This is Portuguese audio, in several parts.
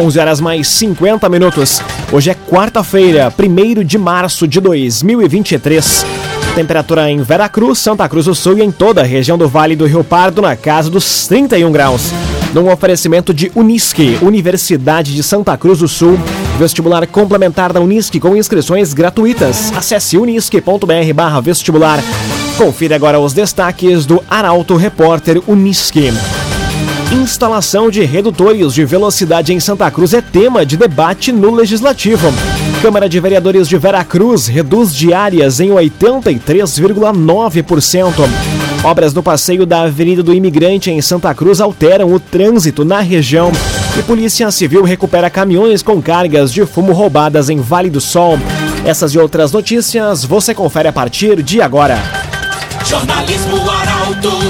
11 horas mais 50 minutos. Hoje é quarta-feira, 1 de março de 2023. Temperatura em Veracruz, Santa Cruz do Sul e em toda a região do Vale do Rio Pardo na casa dos 31 graus. Num oferecimento de Unisque, Universidade de Santa Cruz do Sul, vestibular complementar da Unisque com inscrições gratuitas. Acesse unisque.br/vestibular. Confira agora os destaques do Arauto Repórter Unisque. Instalação de redutores de velocidade em Santa Cruz é tema de debate no Legislativo. Câmara de Vereadores de Veracruz reduz diárias em 83,9%. Obras no passeio da Avenida do Imigrante em Santa Cruz alteram o trânsito na região. E Polícia Civil recupera caminhões com cargas de fumo roubadas em Vale do Sol. Essas e outras notícias você confere a partir de agora. Jornalismo Arauto.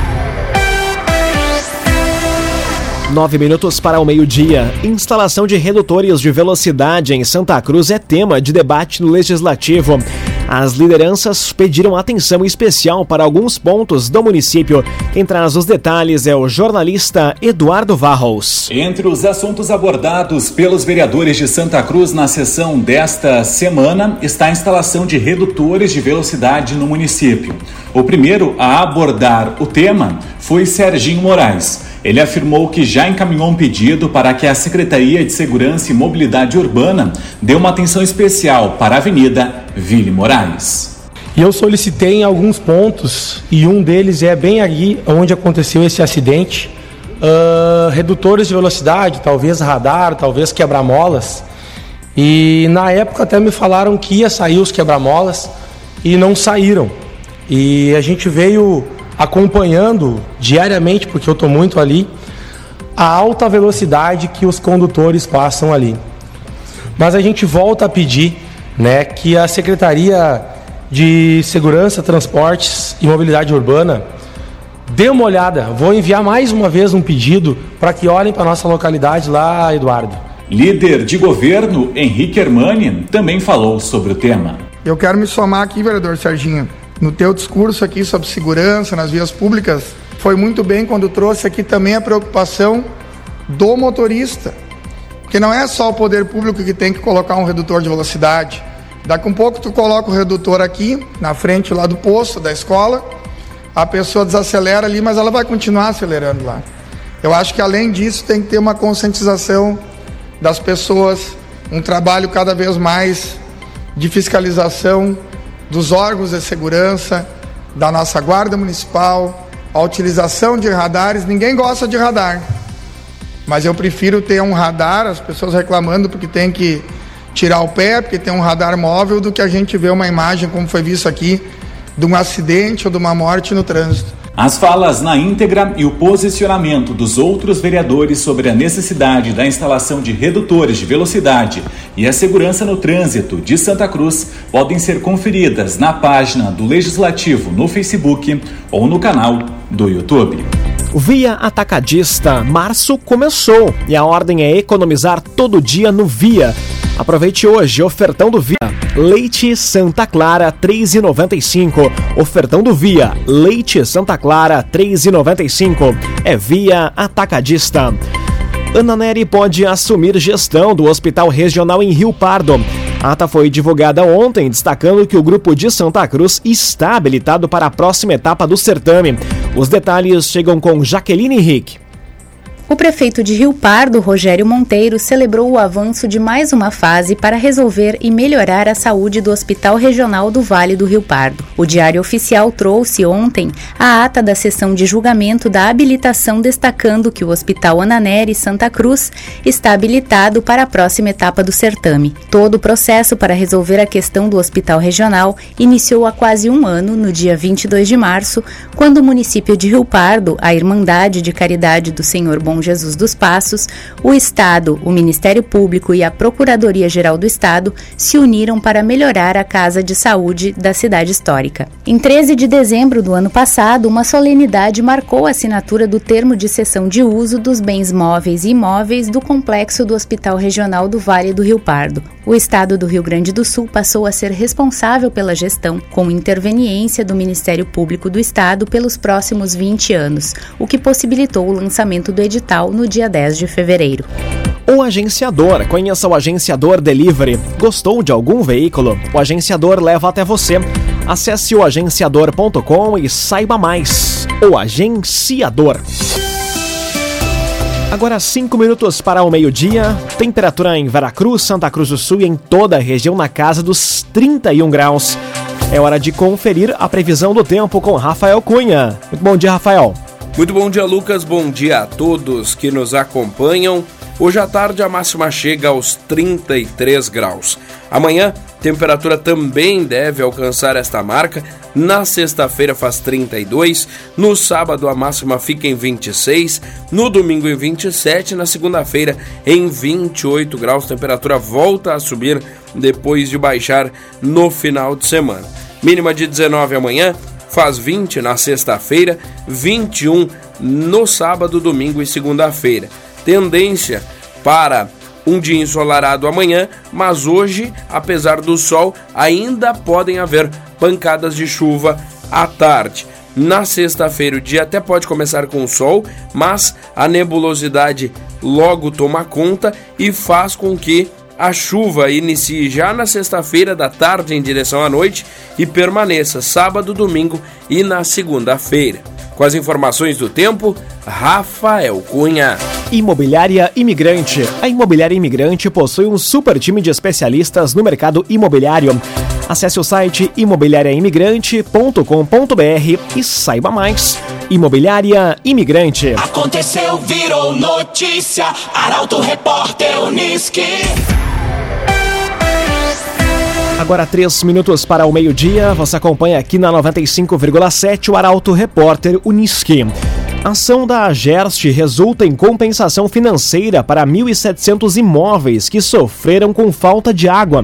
Nove minutos para o meio-dia. Instalação de redutores de velocidade em Santa Cruz é tema de debate no Legislativo. As lideranças pediram atenção especial para alguns pontos do município. Quem traz os detalhes é o jornalista Eduardo Varros. Entre os assuntos abordados pelos vereadores de Santa Cruz na sessão desta semana está a instalação de redutores de velocidade no município. O primeiro a abordar o tema foi Serginho Moraes. Ele afirmou que já encaminhou um pedido para que a Secretaria de Segurança e Mobilidade Urbana dê uma atenção especial para a Avenida Ville Moraes. E eu solicitei em alguns pontos, e um deles é bem ali onde aconteceu esse acidente, uh, redutores de velocidade, talvez radar, talvez quebra-molas. E na época até me falaram que ia sair os quebra-molas e não saíram. E a gente veio acompanhando diariamente, porque eu estou muito ali, a alta velocidade que os condutores passam ali. Mas a gente volta a pedir né, que a Secretaria de Segurança, Transportes e Mobilidade Urbana dê uma olhada. Vou enviar mais uma vez um pedido para que olhem para nossa localidade lá, Eduardo. Líder de governo Henrique Hermani também falou sobre o tema. Eu quero me somar aqui, vereador Serginho no teu discurso aqui sobre segurança nas vias públicas, foi muito bem quando trouxe aqui também a preocupação do motorista. Porque não é só o poder público que tem que colocar um redutor de velocidade. Daqui um pouco tu coloca o redutor aqui, na frente lá do posto da escola, a pessoa desacelera ali, mas ela vai continuar acelerando lá. Eu acho que além disso tem que ter uma conscientização das pessoas, um trabalho cada vez mais de fiscalização dos órgãos de segurança, da nossa Guarda Municipal, a utilização de radares. Ninguém gosta de radar, mas eu prefiro ter um radar, as pessoas reclamando porque tem que tirar o pé, porque tem um radar móvel, do que a gente ver uma imagem, como foi visto aqui, de um acidente ou de uma morte no trânsito. As falas na íntegra e o posicionamento dos outros vereadores sobre a necessidade da instalação de redutores de velocidade e a segurança no trânsito de Santa Cruz podem ser conferidas na página do Legislativo no Facebook ou no canal do YouTube. Via Atacadista, março começou e a ordem é economizar todo dia no Via. Aproveite hoje, ofertão do Via. Leite Santa Clara 3,95. Ofertão do Via. Leite Santa Clara 3,95. É Via Atacadista. Ana Neri pode assumir gestão do Hospital Regional em Rio Pardo. A ata foi divulgada ontem, destacando que o grupo de Santa Cruz está habilitado para a próxima etapa do certame. Os detalhes chegam com Jaqueline Henrique. O prefeito de Rio Pardo, Rogério Monteiro, celebrou o avanço de mais uma fase para resolver e melhorar a saúde do Hospital Regional do Vale do Rio Pardo. O Diário Oficial trouxe ontem a ata da sessão de julgamento da habilitação, destacando que o Hospital Ananeri Santa Cruz está habilitado para a próxima etapa do certame. Todo o processo para resolver a questão do Hospital Regional iniciou há quase um ano, no dia 22 de março, quando o município de Rio Pardo, a Irmandade de Caridade do Senhor Bom Jesus dos Passos, o Estado, o Ministério Público e a Procuradoria-Geral do Estado se uniram para melhorar a Casa de Saúde da cidade histórica. Em 13 de dezembro do ano passado, uma solenidade marcou a assinatura do termo de cessão de uso dos bens móveis e imóveis do complexo do Hospital Regional do Vale do Rio Pardo. O Estado do Rio Grande do Sul passou a ser responsável pela gestão, com interveniência do Ministério Público do Estado pelos próximos 20 anos, o que possibilitou o lançamento do edital no dia 10 de fevereiro. O agenciador. Conheça o agenciador Delivery. Gostou de algum veículo? O agenciador leva até você. Acesse o agenciador.com e saiba mais. O agenciador. Agora 5 minutos para o meio-dia. Temperatura em Veracruz, Santa Cruz do Sul e em toda a região na casa dos 31 graus. É hora de conferir a previsão do tempo com Rafael Cunha. Muito bom dia, Rafael. Muito bom dia, Lucas. Bom dia a todos que nos acompanham. Hoje à tarde a máxima chega aos 33 graus. Amanhã, temperatura também deve alcançar esta marca. Na sexta-feira faz 32, no sábado a máxima fica em 26, no domingo em 27, na segunda-feira em 28 graus. Temperatura volta a subir depois de baixar no final de semana. Mínima de 19 amanhã, faz 20 na sexta-feira, 21 no sábado, domingo e segunda-feira. Tendência para um dia ensolarado amanhã, mas hoje, apesar do sol, ainda podem haver pancadas de chuva à tarde. Na sexta-feira o dia até pode começar com sol, mas a nebulosidade logo toma conta e faz com que a chuva inicie já na sexta-feira da tarde em direção à noite e permaneça sábado, domingo e na segunda-feira. Com as informações do tempo, Rafael Cunha. Imobiliária Imigrante. A Imobiliária Imigrante possui um super time de especialistas no mercado imobiliário. Acesse o site imobiliariaimigrante.com.br e saiba mais. Imobiliária Imigrante. Aconteceu, virou notícia. Arauto Repórter Uniski. Agora três minutos para o meio-dia. Você acompanha aqui na 95,7 o Arauto Repórter Uniski. Ação da Agerst resulta em compensação financeira para 1.700 imóveis que sofreram com falta de água.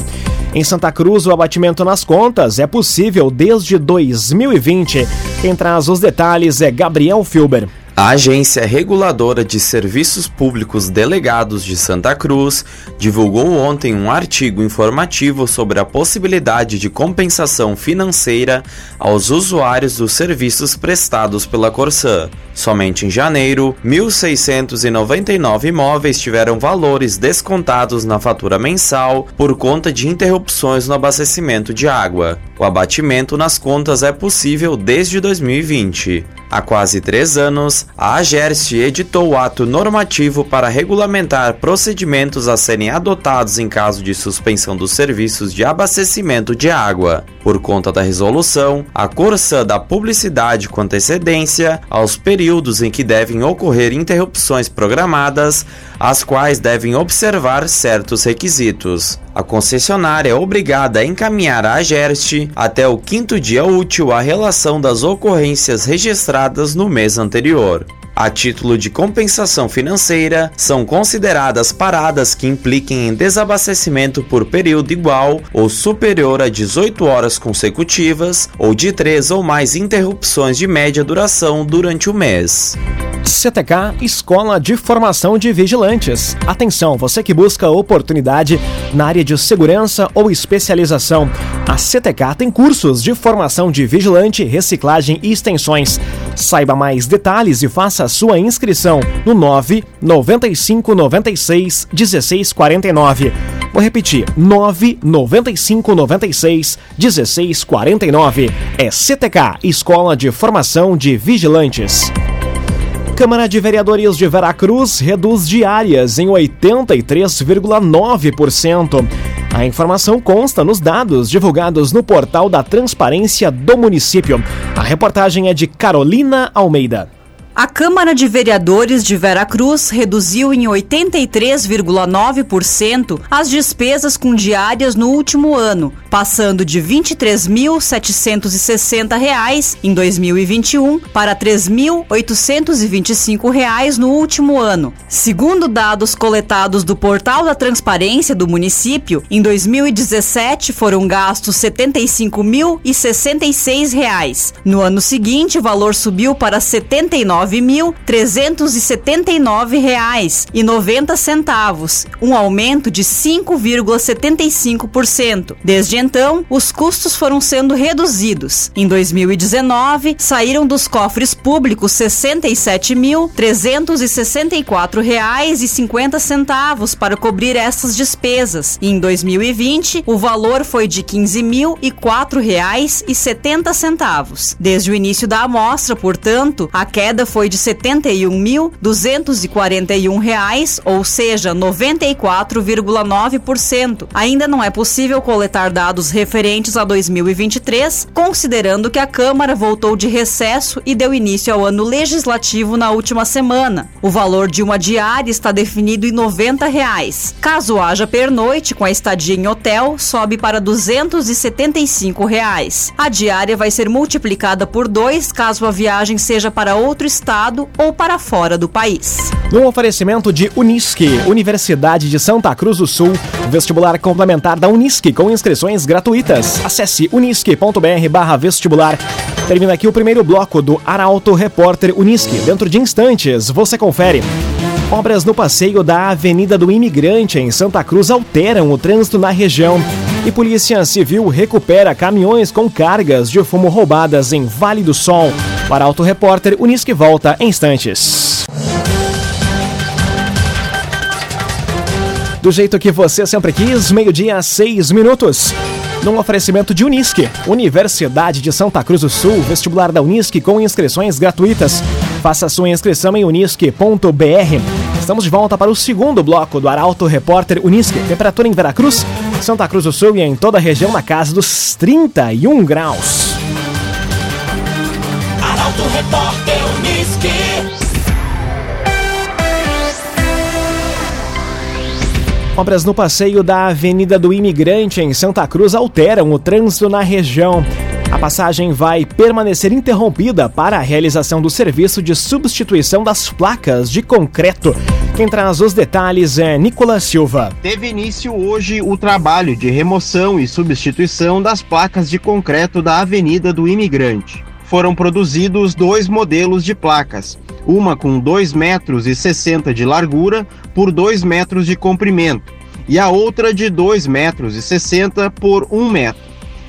Em Santa Cruz, o abatimento nas contas é possível desde 2020. Quem traz os detalhes é Gabriel Filber. A Agência Reguladora de Serviços Públicos Delegados de Santa Cruz divulgou ontem um artigo informativo sobre a possibilidade de compensação financeira aos usuários dos serviços prestados pela Corsã. Somente em janeiro, 1.699 imóveis tiveram valores descontados na fatura mensal por conta de interrupções no abastecimento de água. O abatimento nas contas é possível desde 2020. Há quase três anos, a AGERST editou o ato normativo para regulamentar procedimentos a serem adotados em caso de suspensão dos serviços de abastecimento de água. Por conta da resolução, a Corsã dá publicidade com antecedência aos períodos em que devem ocorrer interrupções programadas, as quais devem observar certos requisitos. A concessionária é obrigada a encaminhar à AGERST até o quinto dia útil a relação das ocorrências registradas no mês anterior. A título de compensação financeira, são consideradas paradas que impliquem em desabastecimento por período igual ou superior a 18 horas consecutivas ou de três ou mais interrupções de média duração durante o mês. CTK Escola de Formação de Vigilantes. Atenção, você que busca oportunidade na área de segurança ou especialização. A CTK tem cursos de formação de vigilante, reciclagem e extensões. Saiba mais detalhes e faça sua inscrição no 9 95 96 16 49. Vou repetir: 9 95 96 16 49. É CTK Escola de Formação de Vigilantes. Câmara de Vereadores de Veracruz reduz diárias em 83,9%. A informação consta nos dados divulgados no portal da Transparência do município. A reportagem é de Carolina Almeida. A Câmara de Vereadores de Veracruz reduziu em 83,9% as despesas com diárias no último ano, passando de R$ 23.760 em 2021 para R$ 3.825 no último ano. Segundo dados coletados do Portal da Transparência do município, em 2017 foram gastos R$ 75.066. No ano seguinte, o valor subiu para R$ 79.379,90, um aumento de 5,75%. Desde então, os custos foram sendo reduzidos. Em 2019, saíram dos cofres públicos R$ 67.364,50 para cobrir essas despesas. E em 2020, o valor foi de R$ 15.004,70. Desde o início da amostra, portanto, a queda foi de R$ 71.241, ou seja, 94,9%. Ainda não é possível coletar dados referentes a 2023, considerando que a Câmara voltou de recesso e deu início ao ano legislativo na última semana. O valor de uma diária está definido em 90 reais. Caso haja pernoite com a estadia em hotel, sobe para 275 reais. A diária vai ser multiplicada por dois caso a viagem seja para outro estado ou para fora do país. No oferecimento de Unisque, Universidade de Santa Cruz do Sul, vestibular complementar da Unisque com inscrições gratuitas. Acesse unisque.br/vestibular. Termina aqui o primeiro bloco do Arauto Repórter Unisque. Dentro de instantes, você confere. Obras no passeio da Avenida do Imigrante em Santa Cruz alteram o trânsito na região. E Polícia Civil recupera caminhões com cargas de fumo roubadas em Vale do Sol. Para Auto Repórter, Unisque volta em instantes. Do jeito que você sempre quis, meio-dia, seis minutos num oferecimento de Unisque, Universidade de Santa Cruz do Sul, vestibular da Unisque com inscrições gratuitas. Faça sua inscrição em unisque.br. Estamos de volta para o segundo bloco do Arauto Repórter Unisque. Temperatura em Veracruz, Santa Cruz do Sul e em toda a região na casa dos 31 graus. Arauto Repórter Unisque. Obras no passeio da Avenida do Imigrante em Santa Cruz alteram o trânsito na região. A passagem vai permanecer interrompida para a realização do serviço de substituição das placas de concreto. Quem traz os detalhes é Nicolas Silva. Teve início hoje o trabalho de remoção e substituição das placas de concreto da Avenida do Imigrante. Foram produzidos dois modelos de placas, uma com 2 metros e 60 de largura por 2 metros de comprimento e a outra de 2 metros e 60 por 1 metro.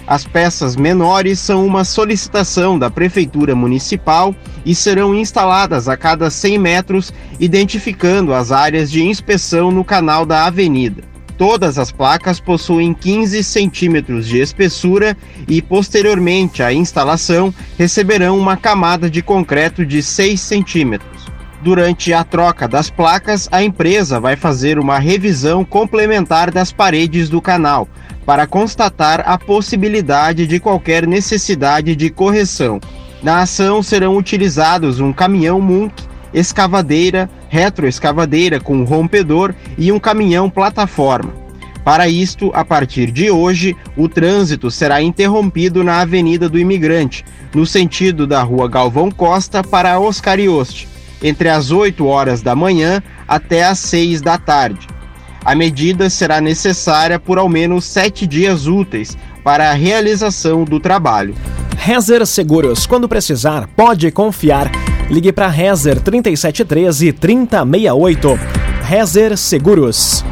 As peças menores são uma solicitação da Prefeitura Municipal e serão instaladas a cada 100 metros, identificando as áreas de inspeção no canal da avenida. Todas as placas possuem 15 centímetros de espessura e, posteriormente à instalação, receberão uma camada de concreto de 6 centímetros. Durante a troca das placas, a empresa vai fazer uma revisão complementar das paredes do canal para constatar a possibilidade de qualquer necessidade de correção. Na ação serão utilizados um caminhão Munk, escavadeira, retroescavadeira com rompedor e um caminhão plataforma. Para isto, a partir de hoje, o trânsito será interrompido na Avenida do Imigrante, no sentido da Rua Galvão Costa para Oscar Ioste, entre as 8 horas da manhã até as 6 da tarde. A medida será necessária por ao menos sete dias úteis para a realização do trabalho. Rezer Seguros, quando precisar, pode confiar. Ligue para Rezer 3713 3068. Rezer Seguros.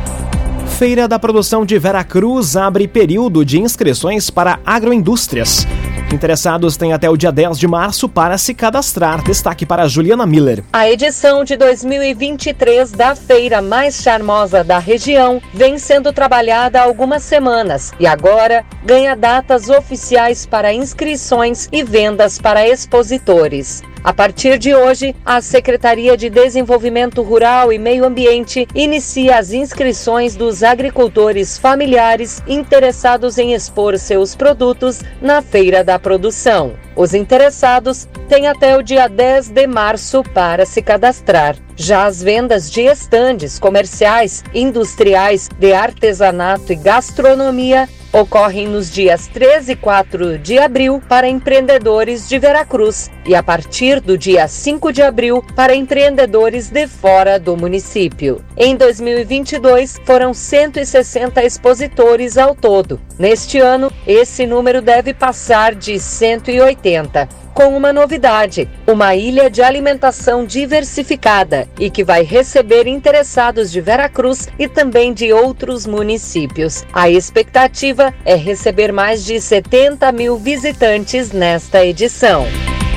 Feira da Produção de Veracruz abre período de inscrições para agroindústrias. Interessados têm até o dia 10 de março para se cadastrar. Destaque para Juliana Miller. A edição de 2023 da feira mais charmosa da região vem sendo trabalhada há algumas semanas e agora ganha datas oficiais para inscrições e vendas para expositores. A partir de hoje, a Secretaria de Desenvolvimento Rural e Meio Ambiente inicia as inscrições dos agricultores familiares interessados em expor seus produtos na Feira da Produção. Os interessados têm até o dia 10 de março para se cadastrar. Já as vendas de estandes comerciais, industriais, de artesanato e gastronomia ocorrem nos dias 13 e 4 de abril para empreendedores de Veracruz e a partir do dia 5 de abril para empreendedores de fora do município. Em 2022, foram 160 expositores ao todo. Neste ano, esse número deve passar de 180 com uma novidade: uma ilha de alimentação diversificada e que vai receber interessados de Veracruz e também de outros municípios. A expectativa é receber mais de 70 mil visitantes nesta edição.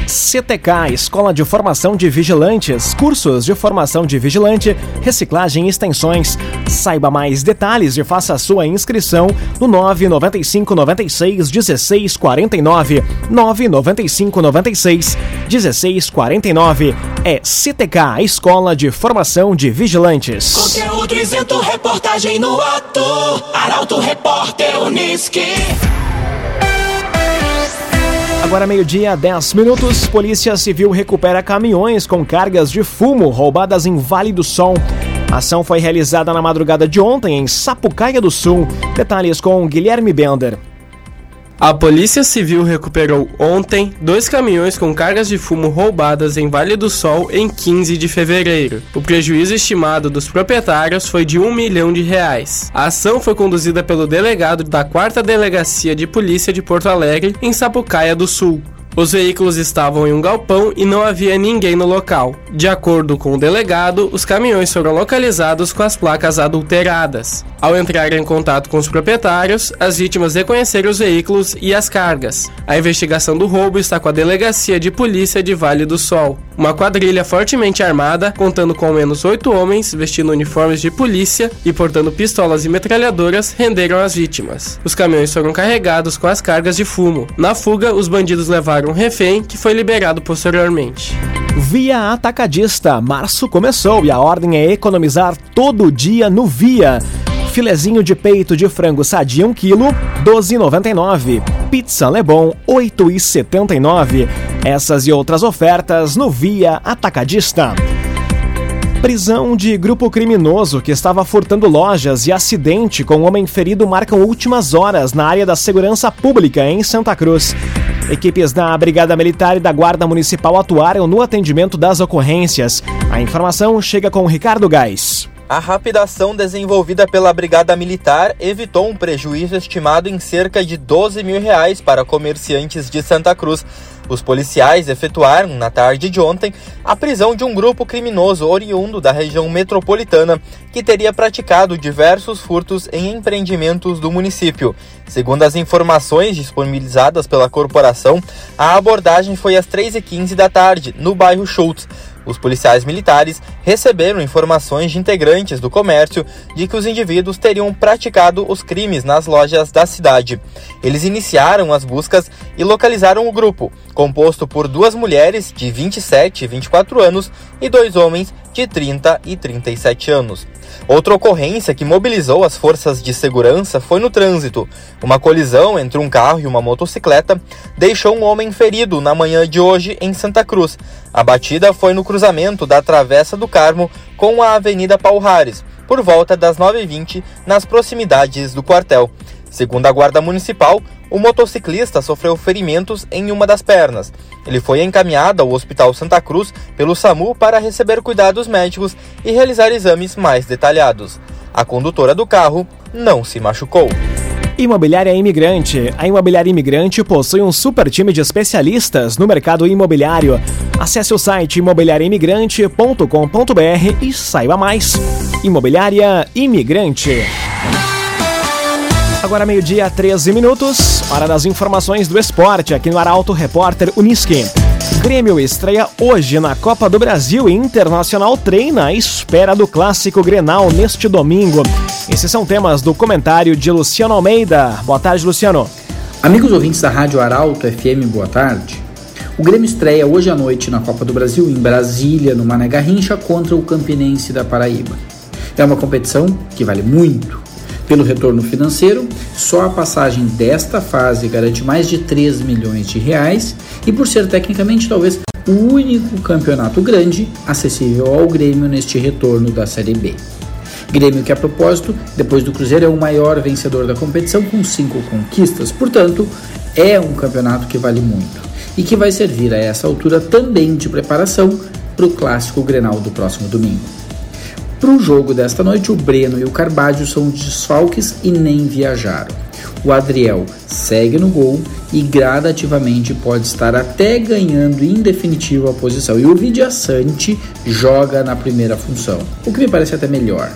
CTK, Escola de Formação de Vigilantes, cursos de formação de vigilante, reciclagem e extensões. Saiba mais detalhes e faça a sua inscrição no 995 96 16 49. 995 96 16 49. É CTK, Escola de Formação de Vigilantes. Conteúdo isento, reportagem no ato. Arauto Repórter Uniski. Agora meio-dia, 10 minutos. Polícia Civil recupera caminhões com cargas de fumo roubadas em Vale do Sol. A ação foi realizada na madrugada de ontem em Sapucaia do Sul. Detalhes com Guilherme Bender. A Polícia Civil recuperou ontem dois caminhões com cargas de fumo roubadas em Vale do Sol em 15 de fevereiro. O prejuízo estimado dos proprietários foi de um milhão de reais. A ação foi conduzida pelo delegado da 4 Delegacia de Polícia de Porto Alegre, em Sapucaia do Sul. Os veículos estavam em um galpão e não havia ninguém no local. De acordo com o delegado, os caminhões foram localizados com as placas adulteradas. Ao entrar em contato com os proprietários, as vítimas reconheceram os veículos e as cargas. A investigação do roubo está com a Delegacia de Polícia de Vale do Sol. Uma quadrilha fortemente armada, contando com ao menos oito homens vestindo uniformes de polícia e portando pistolas e metralhadoras, renderam as vítimas. Os caminhões foram carregados com as cargas de fumo. Na fuga, os bandidos levaram um refém que foi liberado posteriormente. Via Atacadista. Março começou e a ordem é economizar todo dia no Via. Filezinho de peito de frango sadia 1 kg, 12,99. Pizza Lebon, 8,79. Essas e outras ofertas no Via Atacadista. Prisão de grupo criminoso que estava furtando lojas e acidente com um homem ferido marcam últimas horas na área da segurança pública em Santa Cruz. Equipes da Brigada Militar e da Guarda Municipal atuaram no atendimento das ocorrências. A informação chega com Ricardo Gás. A rápida ação desenvolvida pela Brigada Militar evitou um prejuízo estimado em cerca de 12 mil reais para comerciantes de Santa Cruz. Os policiais efetuaram, na tarde de ontem, a prisão de um grupo criminoso oriundo da região metropolitana que teria praticado diversos furtos em empreendimentos do município. Segundo as informações disponibilizadas pela corporação, a abordagem foi às 3h15 da tarde, no bairro Schultz. Os policiais militares receberam informações de integrantes do comércio de que os indivíduos teriam praticado os crimes nas lojas da cidade. Eles iniciaram as buscas e localizaram o grupo, composto por duas mulheres de 27 e 24 anos e dois homens de 30 e 37 anos. Outra ocorrência que mobilizou as forças de segurança foi no trânsito. Uma colisão entre um carro e uma motocicleta deixou um homem ferido na manhã de hoje em Santa Cruz. A batida foi no cruzamento da Travessa do Carmo com a Avenida Palhares, por volta das 9h20, nas proximidades do quartel. Segundo a Guarda Municipal, o motociclista sofreu ferimentos em uma das pernas. Ele foi encaminhado ao Hospital Santa Cruz pelo SAMU para receber cuidados médicos e realizar exames mais detalhados. A condutora do carro não se machucou. Imobiliária Imigrante. A Imobiliária Imigrante possui um super time de especialistas no mercado imobiliário. Acesse o site imobiliariaimigrante.com.br e saiba mais. Imobiliária Imigrante. Agora meio-dia, 13 minutos. Hora das informações do esporte aqui no Arauto Repórter Uniski. Grêmio estreia hoje na Copa do Brasil e Internacional treina à espera do clássico Grenal neste domingo. Esses são temas do comentário de Luciano Almeida. Boa tarde, Luciano. Amigos ouvintes da Rádio Arauto FM, boa tarde. O Grêmio estreia hoje à noite na Copa do Brasil, em Brasília, no Mané Garrincha, contra o Campinense da Paraíba. É uma competição que vale muito. Pelo retorno financeiro, só a passagem desta fase garante mais de 3 milhões de reais e por ser tecnicamente talvez o único campeonato grande acessível ao Grêmio neste retorno da Série B. Grêmio que, a propósito, depois do Cruzeiro, é o maior vencedor da competição com cinco conquistas, portanto, é um campeonato que vale muito e que vai servir a essa altura também de preparação para o clássico Grenal do próximo domingo. Para o jogo desta noite, o Breno e o Carbadio são desfalques e nem viajaram. O Adriel segue no gol e gradativamente pode estar até ganhando em definitivo a posição. E o Vidiaçante joga na primeira função, o que me parece até melhor.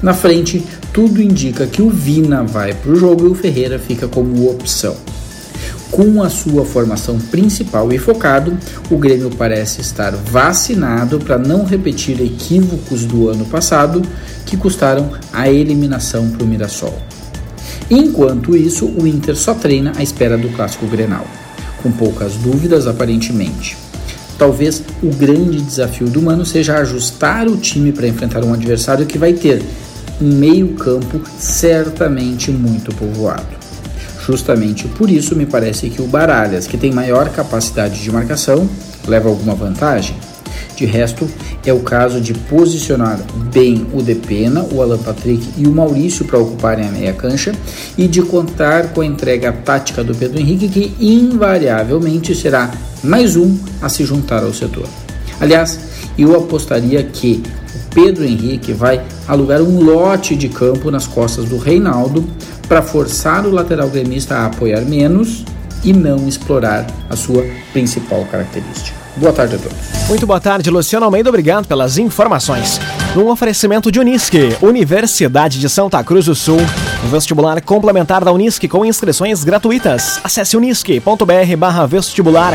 Na frente, tudo indica que o Vina vai para o jogo e o Ferreira fica como opção. Com a sua formação principal e focado, o Grêmio parece estar vacinado para não repetir equívocos do ano passado que custaram a eliminação para o Mirassol. Enquanto isso, o Inter só treina à espera do clássico Grenal, com poucas dúvidas aparentemente. Talvez o grande desafio do Mano seja ajustar o time para enfrentar um adversário que vai ter um meio-campo certamente muito povoado. Justamente por isso me parece que o Baralhas, que tem maior capacidade de marcação, leva alguma vantagem. De resto, é o caso de posicionar bem o Depena, o Alan Patrick e o Maurício para ocuparem a meia cancha e de contar com a entrega tática do Pedro Henrique, que invariavelmente será mais um a se juntar ao setor. Aliás, eu apostaria que Pedro Henrique vai alugar um lote de campo nas costas do Reinaldo para forçar o lateral gremista a apoiar menos e não explorar a sua principal característica. Boa tarde a todos. Muito boa tarde, Luciano Almeida. Obrigado pelas informações. Num oferecimento de Unisque, Universidade de Santa Cruz do Sul. Um vestibular complementar da Unisque com inscrições gratuitas. Acesse unisque.br barra vestibular.